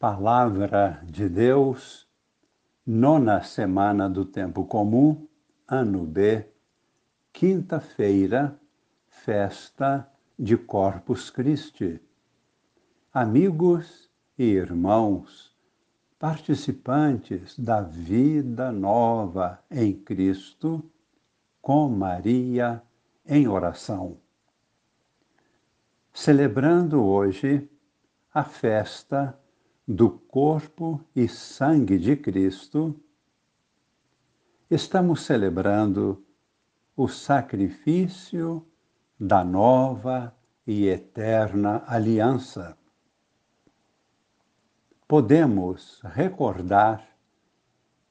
Palavra de Deus, nona semana do tempo comum, ano B, quinta-feira, festa de Corpus Christi. Amigos e irmãos, participantes da vida nova em Cristo, com Maria em oração. Celebrando hoje a festa do corpo e sangue de Cristo, estamos celebrando o sacrifício da nova e eterna aliança. Podemos recordar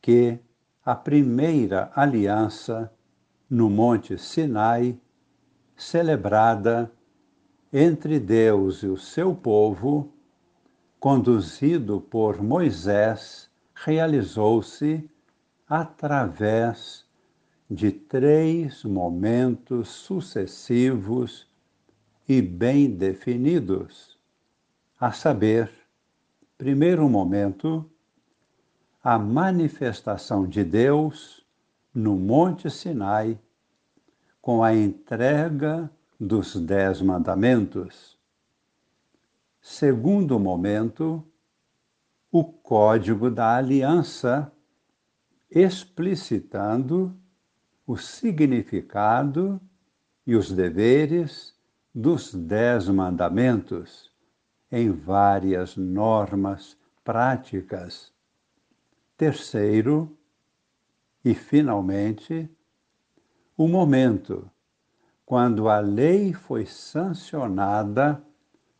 que a primeira aliança no Monte Sinai, celebrada entre Deus e o seu povo, conduzido por Moisés, realizou-se através de três momentos sucessivos e bem definidos, a saber, primeiro momento, a manifestação de Deus no Monte Sinai, com a entrega dos Dez Mandamentos. Segundo momento, o Código da Aliança, explicitando o significado e os deveres dos Dez Mandamentos em várias normas práticas. Terceiro, e finalmente, o momento quando a lei foi sancionada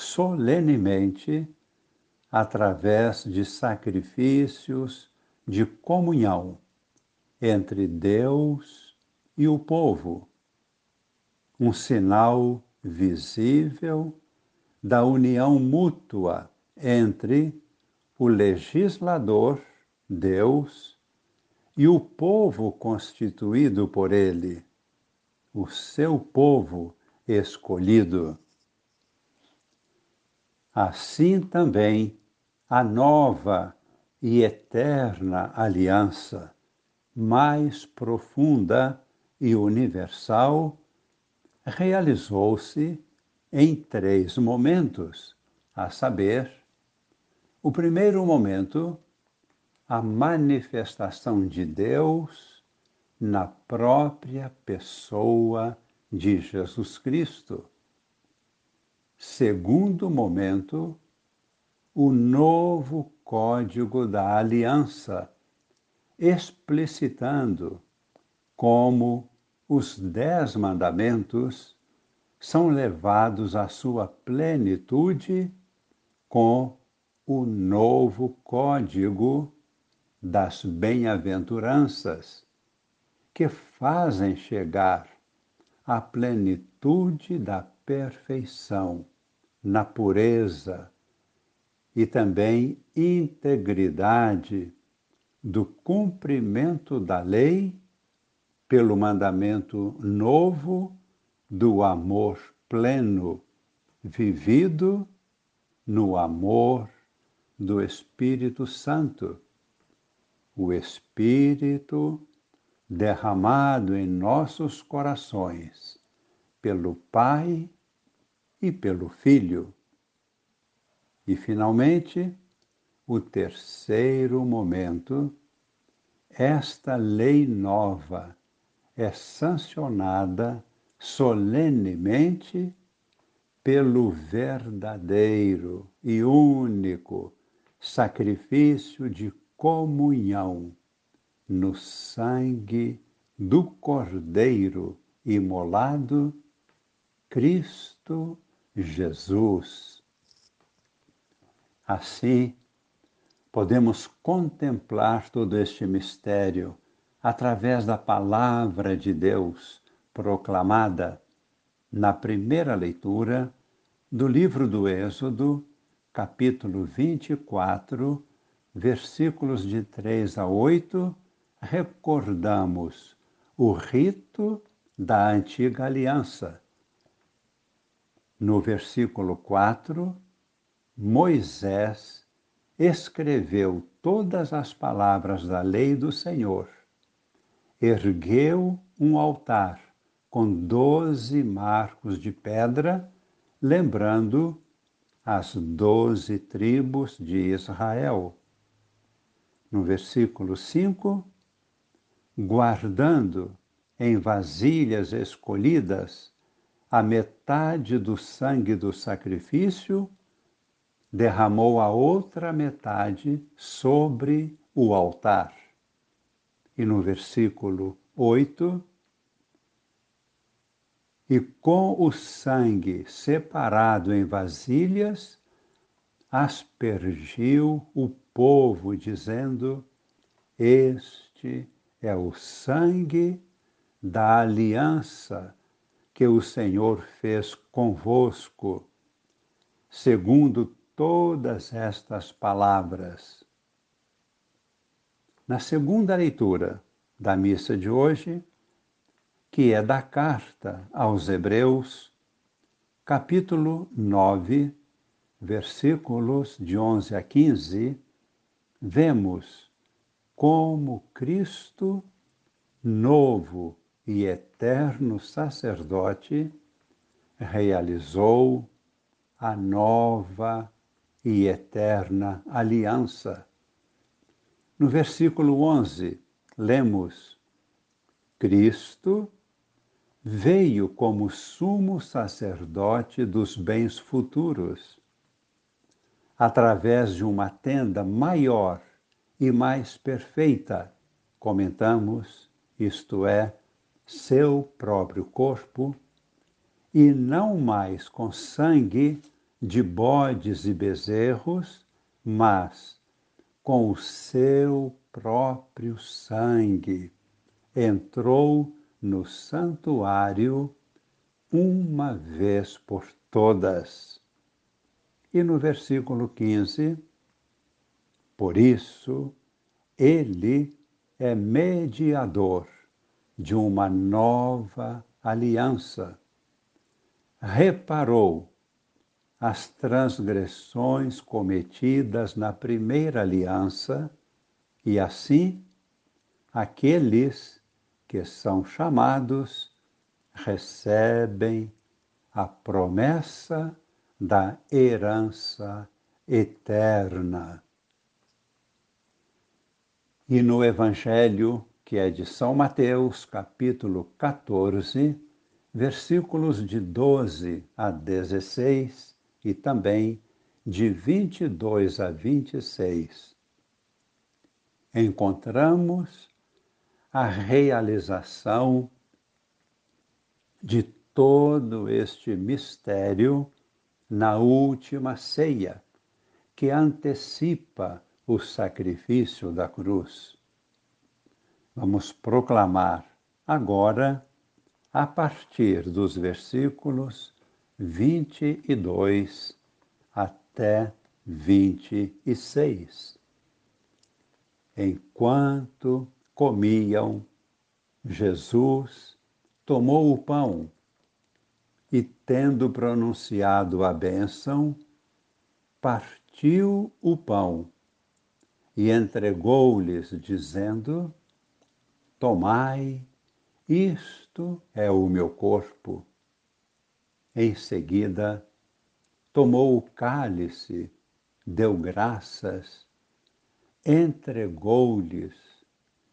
solenemente através de sacrifícios de comunhão entre Deus e o povo, um sinal visível da união mútua entre o legislador, Deus, e o povo constituído por ele, o seu povo escolhido. Assim também a nova e eterna aliança, mais profunda e universal, realizou-se em três momentos, a saber, o primeiro momento, a manifestação de Deus na própria pessoa de Jesus Cristo Segundo momento, o novo Código da Aliança, explicitando como os Dez Mandamentos são levados à sua plenitude com o novo Código das Bem-aventuranças, que fazem chegar à plenitude da perfeição na pureza e também integridade do cumprimento da lei pelo mandamento novo do amor pleno, vivido no amor do Espírito Santo. O Espírito derramado em nossos corações pelo Pai e pelo Filho. E, finalmente, o terceiro momento, esta lei nova é sancionada solenemente pelo verdadeiro e único sacrifício de comunhão no sangue do Cordeiro imolado, Cristo Jesus. Assim, podemos contemplar todo este mistério através da palavra de Deus proclamada na primeira leitura do livro do Êxodo, capítulo 24, versículos de 3 a 8, recordamos o rito da antiga aliança no versículo 4, Moisés escreveu todas as palavras da lei do Senhor, ergueu um altar com doze marcos de pedra, lembrando as doze tribos de Israel. No versículo 5, guardando em vasilhas escolhidas a metade do sangue do sacrifício, derramou a outra metade sobre o altar. E no versículo 8, e com o sangue separado em vasilhas, aspergiu o povo, dizendo: Este é o sangue da aliança que o Senhor fez convosco, segundo todas estas palavras. Na segunda leitura da missa de hoje, que é da carta aos Hebreus, capítulo 9, versículos de 11 a 15, vemos como Cristo, novo e eterno sacerdote, realizou a nova e eterna aliança. No versículo 11, lemos: Cristo veio como sumo sacerdote dos bens futuros, através de uma tenda maior e mais perfeita, comentamos, isto é, seu próprio corpo, e não mais com sangue de bodes e bezerros, mas com o seu próprio sangue entrou no santuário uma vez por todas. E no versículo 15, por isso, ele é mediador de uma nova aliança. Reparou as transgressões cometidas na primeira aliança e assim aqueles que são chamados recebem a promessa da herança eterna. E no Evangelho, que é de São Mateus, capítulo 14, versículos de 12 a 16 e também de 22 a 26, encontramos a realização de todo este mistério na última ceia, que antecipa o sacrifício da cruz. Vamos proclamar agora, a partir dos versículos 22 até 26. Enquanto comiam, Jesus tomou o pão e, tendo pronunciado a bênção, partiu o pão e entregou-lhes, dizendo: Tomai, isto é o meu corpo. Em seguida, tomou o cálice, deu graças, entregou-lhes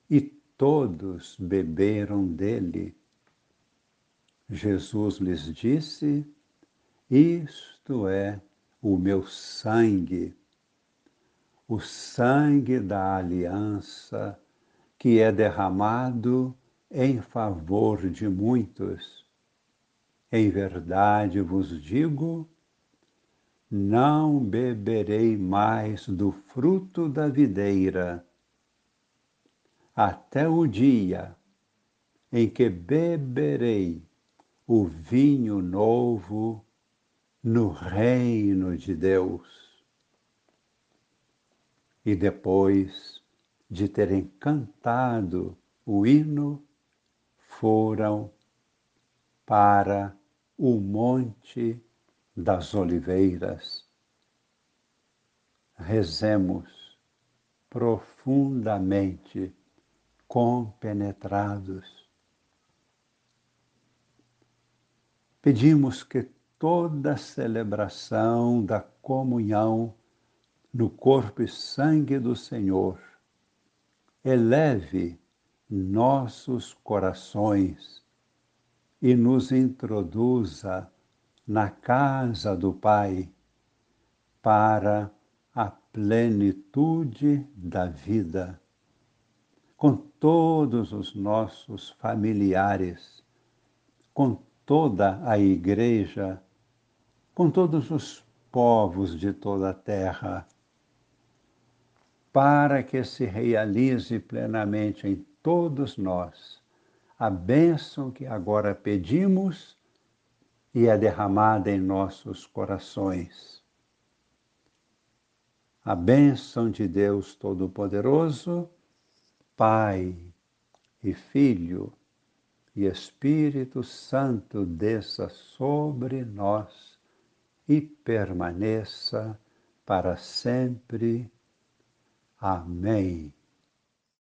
e todos beberam dele. Jesus lhes disse: Isto é o meu sangue, o sangue da aliança que é derramado em favor de muitos. Em verdade vos digo, não beberei mais do fruto da videira até o dia em que beberei o vinho novo no reino de Deus. E depois de terem cantado o hino, foram para o Monte das Oliveiras. rezemos profundamente compenetrados. Pedimos que toda celebração da comunhão no corpo e sangue do Senhor eleve nossos corações e nos introduza na casa do Pai para a plenitude da vida, com todos os nossos familiares, com toda a Igreja, com todos os povos de toda a terra, para que se realize plenamente em todos nós a bênção que agora pedimos e é derramada em nossos corações. A bênção de Deus Todo-Poderoso, Pai e Filho e Espírito Santo desça sobre nós e permaneça para sempre. Amém.